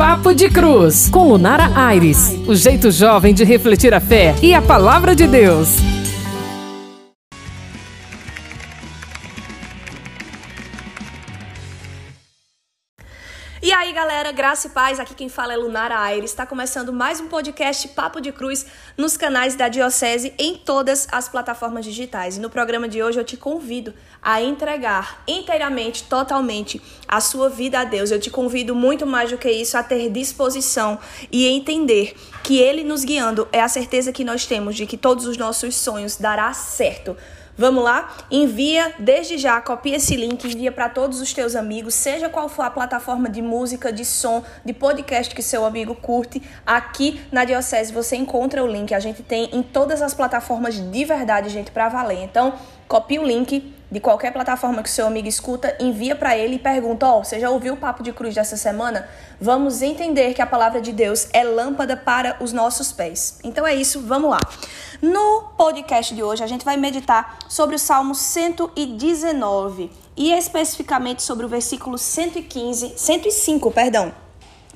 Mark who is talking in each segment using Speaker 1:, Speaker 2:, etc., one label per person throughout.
Speaker 1: Papo de Cruz, com Lunara Aires. O jeito jovem de refletir a fé e a palavra de Deus.
Speaker 2: E aí, galera, graça e paz, aqui quem fala é Lunara Aires. Está começando mais um podcast Papo de Cruz nos canais da Diocese em todas as plataformas digitais. E no programa de hoje eu te convido a entregar inteiramente, totalmente a sua vida a Deus. Eu te convido muito mais do que isso a ter disposição e entender que Ele nos guiando é a certeza que nós temos de que todos os nossos sonhos dará certo. Vamos lá? Envia desde já, copia esse link, envia para todos os teus amigos, seja qual for a plataforma de música, de som, de podcast que seu amigo curte. Aqui na Diocese você encontra o link. A gente tem em todas as plataformas de verdade, gente, para valer. Então, copia o link de qualquer plataforma que seu amigo escuta, envia para ele e pergunta: Ó, oh, você já ouviu o papo de cruz dessa semana? Vamos entender que a palavra de Deus é lâmpada para os nossos pés. Então é isso, vamos lá. No podcast de hoje, a gente vai meditar sobre o Salmo 119 e especificamente sobre o versículo 115, 105, perdão,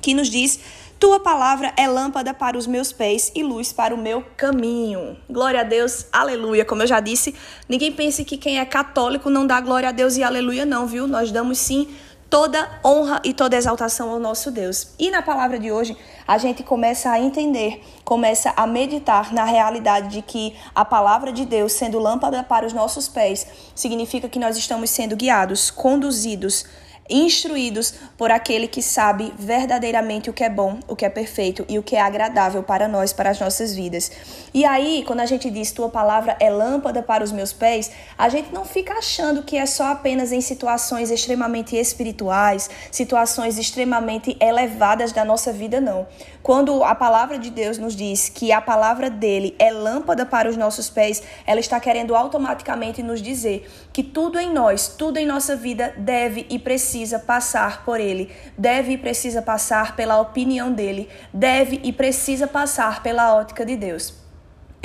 Speaker 2: que nos diz: Tua palavra é lâmpada para os meus pés e luz para o meu caminho. Glória a Deus, aleluia. Como eu já disse, ninguém pense que quem é católico não dá glória a Deus e aleluia, não, viu? Nós damos sim toda honra e toda exaltação ao nosso Deus. E na palavra de hoje, a gente começa a entender, começa a meditar na realidade de que a palavra de Deus, sendo lâmpada para os nossos pés, significa que nós estamos sendo guiados, conduzidos instruídos por aquele que sabe verdadeiramente o que é bom, o que é perfeito e o que é agradável para nós, para as nossas vidas. E aí, quando a gente diz tua palavra é lâmpada para os meus pés, a gente não fica achando que é só apenas em situações extremamente espirituais, situações extremamente elevadas da nossa vida, não. Quando a palavra de Deus nos diz que a palavra dele é lâmpada para os nossos pés, ela está querendo automaticamente nos dizer que tudo em nós, tudo em nossa vida deve e precisa precisa passar por ele, deve e precisa passar pela opinião dele, deve e precisa passar pela ótica de Deus.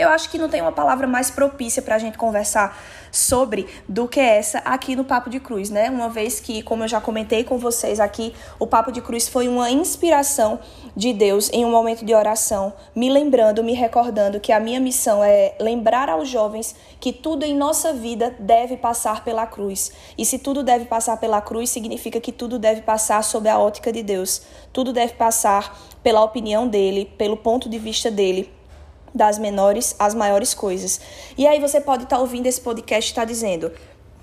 Speaker 2: Eu acho que não tem uma palavra mais propícia para a gente conversar sobre do que essa aqui no Papo de Cruz, né? Uma vez que, como eu já comentei com vocês aqui, o Papo de Cruz foi uma inspiração de Deus em um momento de oração, me lembrando, me recordando que a minha missão é lembrar aos jovens que tudo em nossa vida deve passar pela cruz. E se tudo deve passar pela cruz, significa que tudo deve passar sob a ótica de Deus. Tudo deve passar pela opinião dele, pelo ponto de vista dele das menores às maiores coisas. E aí você pode estar tá ouvindo esse podcast e estar tá dizendo: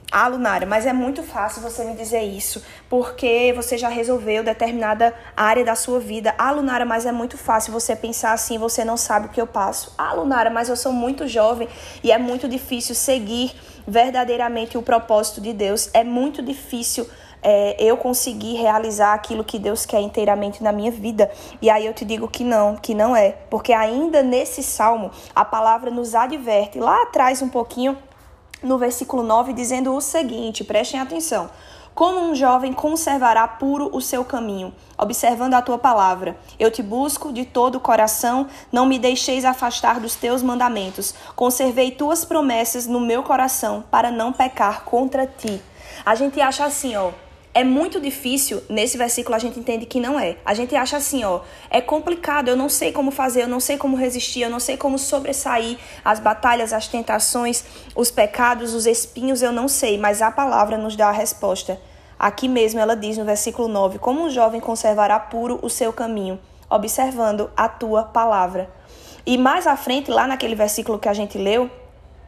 Speaker 2: ah, Lunara, mas é muito fácil você me dizer isso, porque você já resolveu determinada área da sua vida. Ah, Lunara, mas é muito fácil você pensar assim, você não sabe o que eu passo. Ah, Lunara, mas eu sou muito jovem e é muito difícil seguir verdadeiramente o propósito de Deus. É muito difícil é, eu conseguir realizar aquilo que Deus quer inteiramente na minha vida. E aí eu te digo que não, que não é. Porque ainda nesse salmo, a palavra nos adverte lá atrás um pouquinho, no versículo 9, dizendo o seguinte: prestem atenção. Como um jovem conservará puro o seu caminho, observando a tua palavra? Eu te busco de todo o coração, não me deixeis afastar dos teus mandamentos. Conservei tuas promessas no meu coração, para não pecar contra ti. A gente acha assim, ó, é muito difícil, nesse versículo a gente entende que não é. A gente acha assim, ó, é complicado, eu não sei como fazer, eu não sei como resistir, eu não sei como sobressair as batalhas, as tentações, os pecados, os espinhos, eu não sei, mas a palavra nos dá a resposta. Aqui mesmo ela diz no versículo 9: Como um jovem conservará puro o seu caminho, observando a tua palavra. E mais à frente, lá naquele versículo que a gente leu,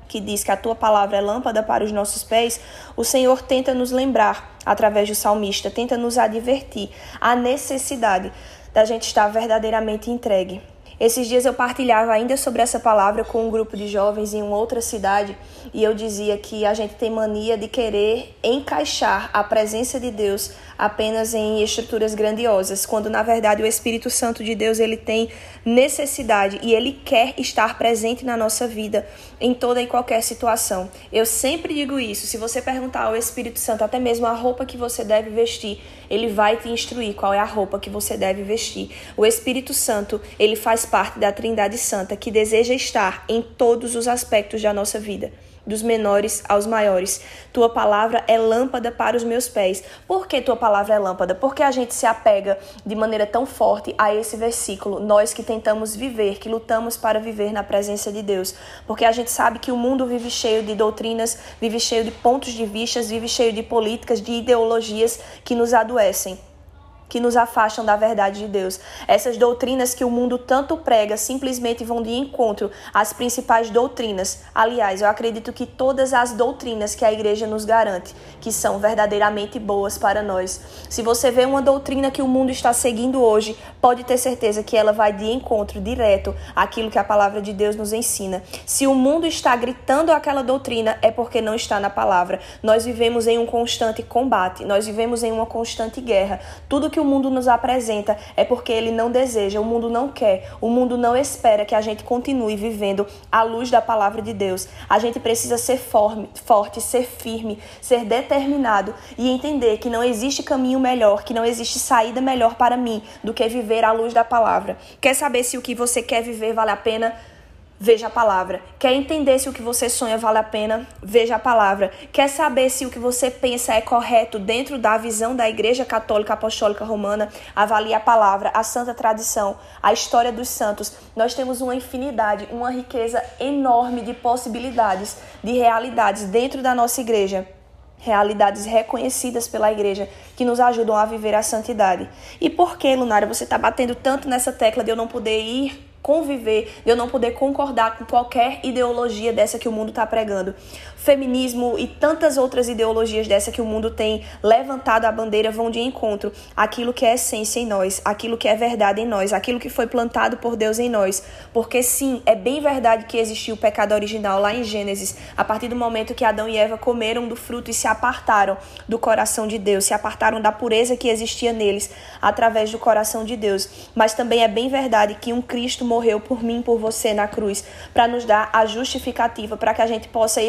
Speaker 2: que diz que a tua palavra é lâmpada para os nossos pés, o Senhor tenta nos lembrar, através do salmista, tenta nos advertir a necessidade da gente estar verdadeiramente entregue. Esses dias eu partilhava ainda sobre essa palavra com um grupo de jovens em outra cidade e eu dizia que a gente tem mania de querer encaixar a presença de Deus apenas em estruturas grandiosas, quando na verdade o Espírito Santo de Deus ele tem necessidade e ele quer estar presente na nossa vida em toda e qualquer situação. Eu sempre digo isso, se você perguntar ao Espírito Santo até mesmo a roupa que você deve vestir, ele vai te instruir qual é a roupa que você deve vestir. O Espírito Santo, ele faz parte da Trindade Santa que deseja estar em todos os aspectos da nossa vida. Dos menores aos maiores. Tua palavra é lâmpada para os meus pés. Por que tua palavra é lâmpada? Porque a gente se apega de maneira tão forte a esse versículo, nós que tentamos viver, que lutamos para viver na presença de Deus. Porque a gente sabe que o mundo vive cheio de doutrinas, vive cheio de pontos de vista, vive cheio de políticas, de ideologias que nos adoecem que nos afastam da verdade de Deus. Essas doutrinas que o mundo tanto prega simplesmente vão de encontro às principais doutrinas. Aliás, eu acredito que todas as doutrinas que a igreja nos garante, que são verdadeiramente boas para nós. Se você vê uma doutrina que o mundo está seguindo hoje, pode ter certeza que ela vai de encontro direto àquilo que a palavra de Deus nos ensina. Se o mundo está gritando aquela doutrina, é porque não está na palavra. Nós vivemos em um constante combate, nós vivemos em uma constante guerra. Tudo que que o mundo nos apresenta é porque ele não deseja, o mundo não quer, o mundo não espera que a gente continue vivendo à luz da palavra de Deus. A gente precisa ser forte, ser firme, ser determinado e entender que não existe caminho melhor, que não existe saída melhor para mim do que viver à luz da palavra. Quer saber se o que você quer viver vale a pena? Veja a palavra. Quer entender se o que você sonha vale a pena? Veja a palavra. Quer saber se o que você pensa é correto dentro da visão da Igreja Católica Apostólica Romana? Avalie a palavra, a santa tradição, a história dos santos. Nós temos uma infinidade, uma riqueza enorme de possibilidades, de realidades dentro da nossa igreja realidades reconhecidas pela igreja que nos ajudam a viver a santidade. E por que, Lunária, você está batendo tanto nessa tecla de eu não poder ir conviver, de eu não poder concordar com qualquer ideologia dessa que o mundo está pregando. Feminismo e tantas outras ideologias dessa que o mundo tem levantado a bandeira vão de encontro àquilo que é essência em nós, aquilo que é verdade em nós, aquilo que foi plantado por Deus em nós. Porque sim, é bem verdade que existiu o pecado original lá em Gênesis, a partir do momento que Adão e Eva comeram do fruto e se apartaram do coração de Deus, se apartaram da pureza que existia neles através do coração de Deus. Mas também é bem verdade que um Cristo morreu por mim, por você na cruz, para nos dar a justificativa, para que a gente possa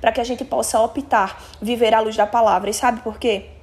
Speaker 2: para que a gente possa optar viver à luz da palavra. E sabe por quê?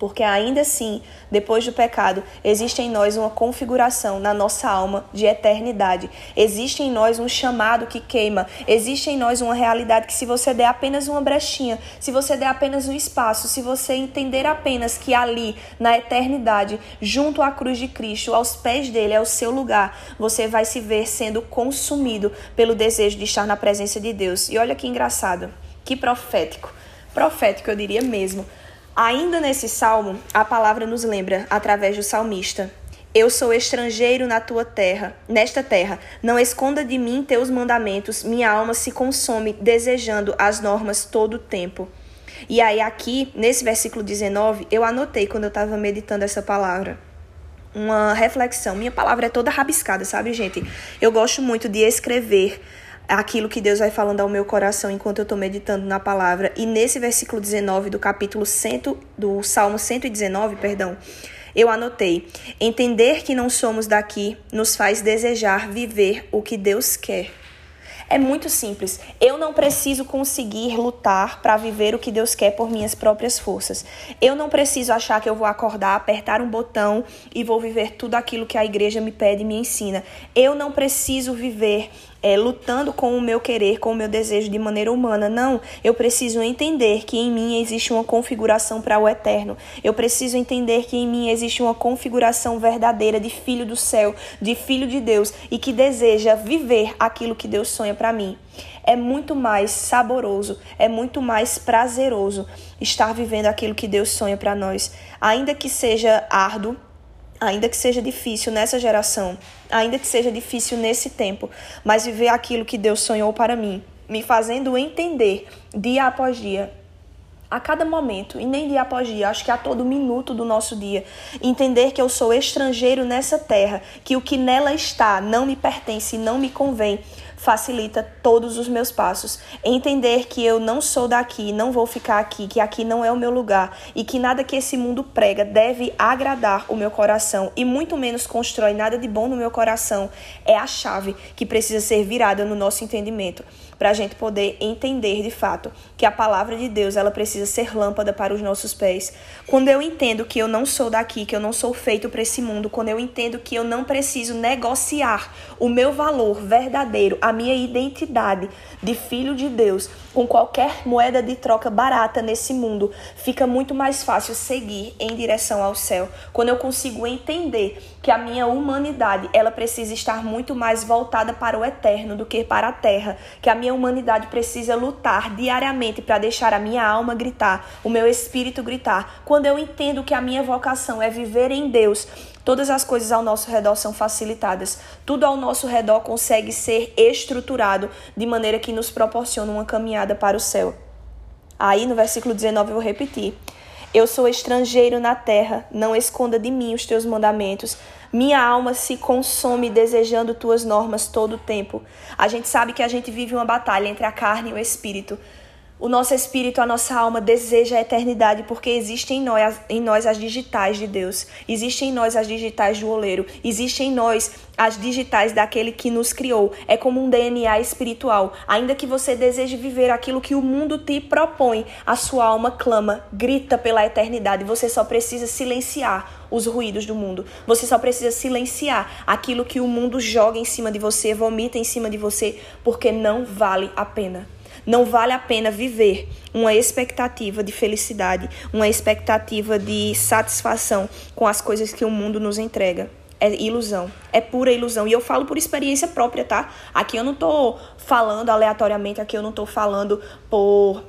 Speaker 2: Porque ainda assim, depois do pecado, existe em nós uma configuração na nossa alma de eternidade. Existe em nós um chamado que queima. Existe em nós uma realidade que, se você der apenas uma brechinha, se você der apenas um espaço, se você entender apenas que ali, na eternidade, junto à cruz de Cristo, aos pés dele, é o seu lugar, você vai se ver sendo consumido pelo desejo de estar na presença de Deus. E olha que engraçado, que profético. Profético, eu diria mesmo Ainda nesse salmo, a palavra nos lembra, através do salmista: Eu sou estrangeiro na tua terra, nesta terra. Não esconda de mim teus mandamentos. Minha alma se consome desejando as normas todo o tempo. E aí, aqui, nesse versículo 19, eu anotei quando eu estava meditando essa palavra. Uma reflexão. Minha palavra é toda rabiscada, sabe, gente? Eu gosto muito de escrever aquilo que Deus vai falando ao meu coração enquanto eu estou meditando na palavra. E nesse versículo 19 do capítulo 100, do Salmo 119, perdão, eu anotei: entender que não somos daqui nos faz desejar viver o que Deus quer. É muito simples. Eu não preciso conseguir lutar para viver o que Deus quer por minhas próprias forças. Eu não preciso achar que eu vou acordar, apertar um botão e vou viver tudo aquilo que a igreja me pede e me ensina. Eu não preciso viver é, lutando com o meu querer, com o meu desejo de maneira humana. Não, eu preciso entender que em mim existe uma configuração para o eterno. Eu preciso entender que em mim existe uma configuração verdadeira de filho do céu, de filho de Deus e que deseja viver aquilo que Deus sonha para mim. É muito mais saboroso, é muito mais prazeroso estar vivendo aquilo que Deus sonha para nós, ainda que seja árduo ainda que seja difícil nessa geração, ainda que seja difícil nesse tempo, mas viver aquilo que Deus sonhou para mim, me fazendo entender dia após dia, a cada momento, e nem dia após dia, acho que a todo minuto do nosso dia, entender que eu sou estrangeiro nessa terra, que o que nela está não me pertence e não me convém, facilita todos os meus passos. Entender que eu não sou daqui, não vou ficar aqui, que aqui não é o meu lugar e que nada que esse mundo prega deve agradar o meu coração e muito menos constrói nada de bom no meu coração é a chave que precisa ser virada no nosso entendimento para a gente poder entender de fato que a palavra de Deus ela precisa ser lâmpada para os nossos pés. Quando eu entendo que eu não sou daqui, que eu não sou feito para esse mundo, quando eu entendo que eu não preciso negociar o meu valor verdadeiro, a minha identidade de filho de Deus com qualquer moeda de troca barata nesse mundo, fica muito mais fácil seguir em direção ao céu. Quando eu consigo entender que a minha humanidade, ela precisa estar muito mais voltada para o eterno do que para a terra, que a minha humanidade precisa lutar diariamente para deixar a minha alma gritar, o meu espírito gritar. Quando eu entendo que a minha vocação é viver em Deus, Todas as coisas ao nosso redor são facilitadas. Tudo ao nosso redor consegue ser estruturado de maneira que nos proporciona uma caminhada para o céu. Aí no versículo 19 eu vou repetir. Eu sou estrangeiro na terra, não esconda de mim os teus mandamentos. Minha alma se consome desejando tuas normas todo o tempo. A gente sabe que a gente vive uma batalha entre a carne e o espírito. O nosso espírito, a nossa alma deseja a eternidade porque existem em nós, em nós as digitais de Deus, existem em nós as digitais do oleiro, existem em nós as digitais daquele que nos criou. É como um DNA espiritual. Ainda que você deseje viver aquilo que o mundo te propõe, a sua alma clama, grita pela eternidade. Você só precisa silenciar os ruídos do mundo. Você só precisa silenciar aquilo que o mundo joga em cima de você, vomita em cima de você, porque não vale a pena. Não vale a pena viver uma expectativa de felicidade, uma expectativa de satisfação com as coisas que o mundo nos entrega. É ilusão, é pura ilusão. E eu falo por experiência própria, tá? Aqui eu não tô falando aleatoriamente, aqui eu não tô falando por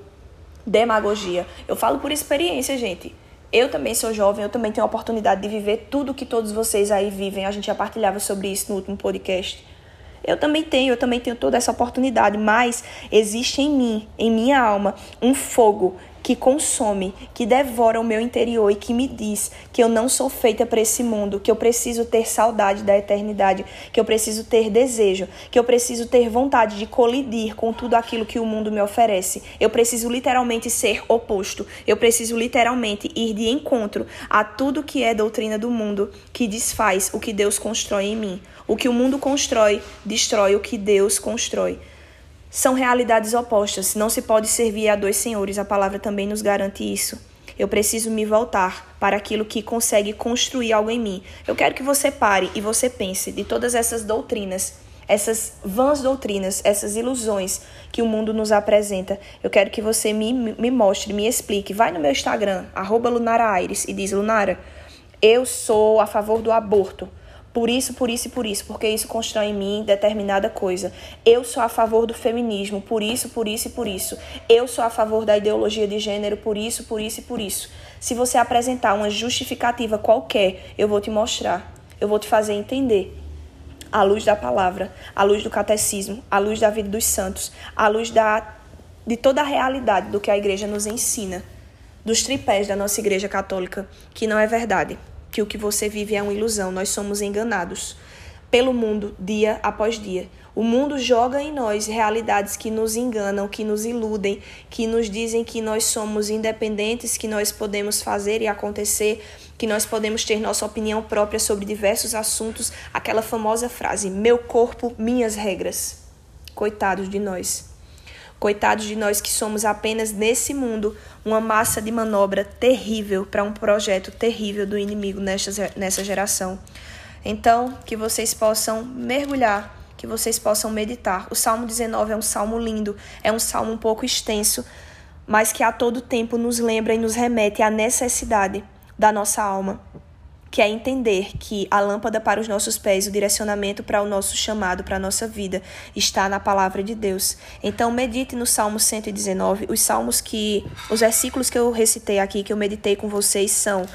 Speaker 2: demagogia. Eu falo por experiência, gente. Eu também sou jovem, eu também tenho a oportunidade de viver tudo que todos vocês aí vivem. A gente já partilhava sobre isso no último podcast. Eu também tenho, eu também tenho toda essa oportunidade, mas existe em mim, em minha alma, um fogo que consome, que devora o meu interior e que me diz que eu não sou feita para esse mundo, que eu preciso ter saudade da eternidade, que eu preciso ter desejo, que eu preciso ter vontade de colidir com tudo aquilo que o mundo me oferece. Eu preciso literalmente ser oposto. Eu preciso literalmente ir de encontro a tudo que é doutrina do mundo, que desfaz o que Deus constrói em mim. O que o mundo constrói, destrói o que Deus constrói. São realidades opostas. Não se pode servir a dois senhores. A palavra também nos garante isso. Eu preciso me voltar para aquilo que consegue construir algo em mim. Eu quero que você pare e você pense de todas essas doutrinas, essas vãs doutrinas, essas ilusões que o mundo nos apresenta. Eu quero que você me, me mostre, me explique. Vai no meu Instagram, arroba Lunara Aires, e diz, Lunara, eu sou a favor do aborto por isso, por isso e por isso, porque isso constrói em mim determinada coisa. Eu sou a favor do feminismo, por isso, por isso e por isso. Eu sou a favor da ideologia de gênero, por isso, por isso e por isso. Se você apresentar uma justificativa qualquer, eu vou te mostrar, eu vou te fazer entender. À luz da palavra, à luz do catecismo, à luz da vida dos santos, à luz da, de toda a realidade do que a igreja nos ensina, dos tripés da nossa igreja católica, que não é verdade que o que você vive é uma ilusão, nós somos enganados pelo mundo dia após dia. O mundo joga em nós realidades que nos enganam, que nos iludem, que nos dizem que nós somos independentes, que nós podemos fazer e acontecer, que nós podemos ter nossa opinião própria sobre diversos assuntos. Aquela famosa frase: meu corpo, minhas regras. Coitados de nós. Coitados de nós que somos apenas nesse mundo uma massa de manobra terrível para um projeto terrível do inimigo nessa, geração. Então, que vocês possam mergulhar, que vocês possam meditar. O Salmo 19 é um salmo lindo, é um salmo um pouco extenso, mas que a todo tempo nos lembra e nos remete à necessidade da nossa alma que é entender que a lâmpada para os nossos pés, o direcionamento para o nosso chamado, para a nossa vida, está na palavra de Deus. Então, medite no Salmo 119. Os salmos que. Os versículos que eu recitei aqui, que eu meditei com vocês, são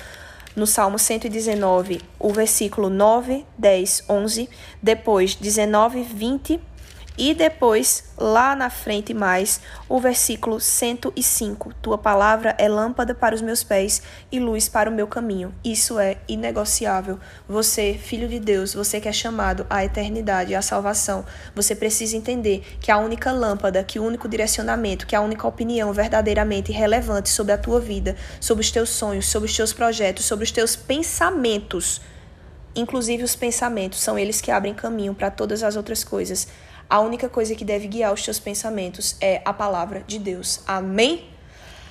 Speaker 2: no Salmo 119, o versículo 9, 10, 11, depois 19, 20 e depois, lá na frente mais, o versículo 105. Tua palavra é lâmpada para os meus pés e luz para o meu caminho. Isso é inegociável. Você, filho de Deus, você que é chamado à eternidade, à salvação, você precisa entender que a única lâmpada, que o único direcionamento, que a única opinião verdadeiramente relevante sobre a tua vida, sobre os teus sonhos, sobre os teus projetos, sobre os teus pensamentos, inclusive os pensamentos, são eles que abrem caminho para todas as outras coisas. A única coisa que deve guiar os teus pensamentos é a palavra de Deus. Amém?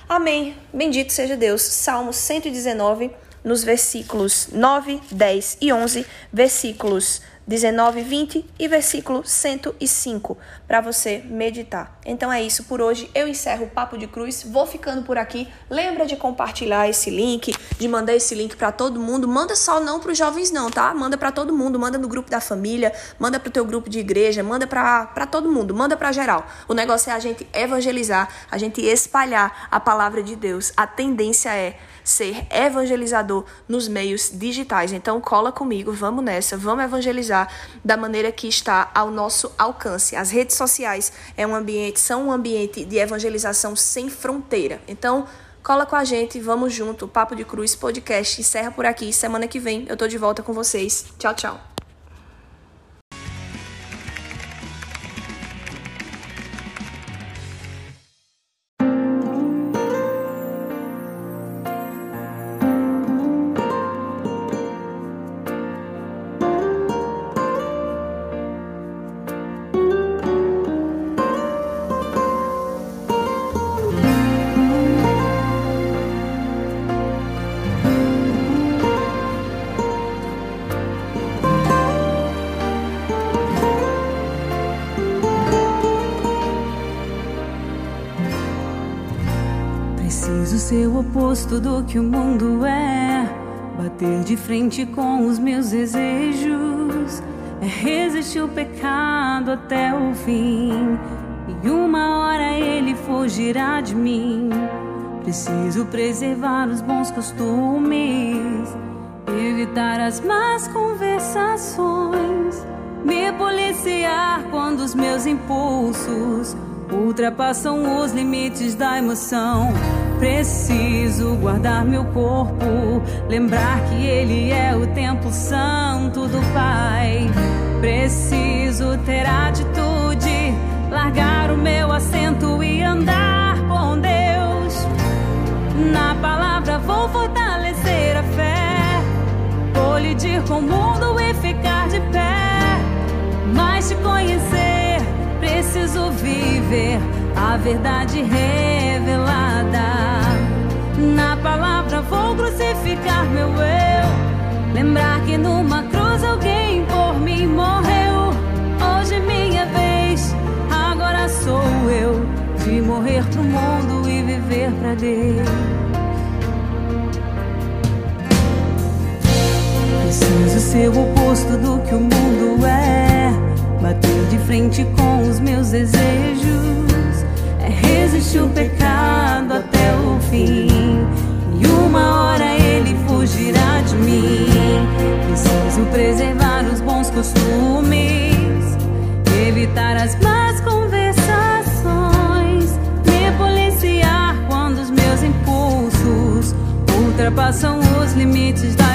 Speaker 2: Amém. Bendito seja Deus. Salmo 119, nos versículos 9, 10 e 11, versículos 19, 20 e versículo 105 para você meditar. Então é isso por hoje. Eu encerro o Papo de Cruz. Vou ficando por aqui. Lembra de compartilhar esse link, de mandar esse link para todo mundo. Manda só não para os jovens não, tá? Manda para todo mundo, manda no grupo da família, manda para o teu grupo de igreja, manda para todo mundo, manda para geral. O negócio é a gente evangelizar, a gente espalhar a palavra de Deus. A tendência é ser evangelizador nos meios digitais. Então cola comigo, vamos nessa, vamos evangelizar da maneira que está ao nosso alcance. As redes sociais é um ambiente, são um ambiente de evangelização sem fronteira. Então cola com a gente, vamos junto. Papo de Cruz podcast encerra por aqui. Semana que vem eu tô de volta com vocês. Tchau, tchau.
Speaker 3: Oposto do que o mundo é. Bater de frente com os meus desejos. É resistir o pecado até o fim. E uma hora ele fugirá de mim. Preciso preservar os bons costumes. Evitar as más conversações. Me policiar quando os meus impulsos ultrapassam os limites da emoção. Preciso guardar meu corpo, lembrar que Ele é o templo santo do Pai. Preciso ter atitude, largar o meu assento e andar com Deus. Na palavra vou fortalecer a fé, colidir com o mundo e ficar de pé. Mas te conhecer, preciso viver a verdade revelada. Numa cruz alguém por mim morreu. Hoje minha vez, agora sou eu. De morrer pro mundo e viver pra Deus. Preciso ser o oposto do que o mundo é. Bater de frente com os meus desejos resiste o pecado até o fim. E uma hora ele fugirá de mim. Preciso preservar os bons costumes, evitar as más conversações, me policiar quando os meus impulsos ultrapassam os limites da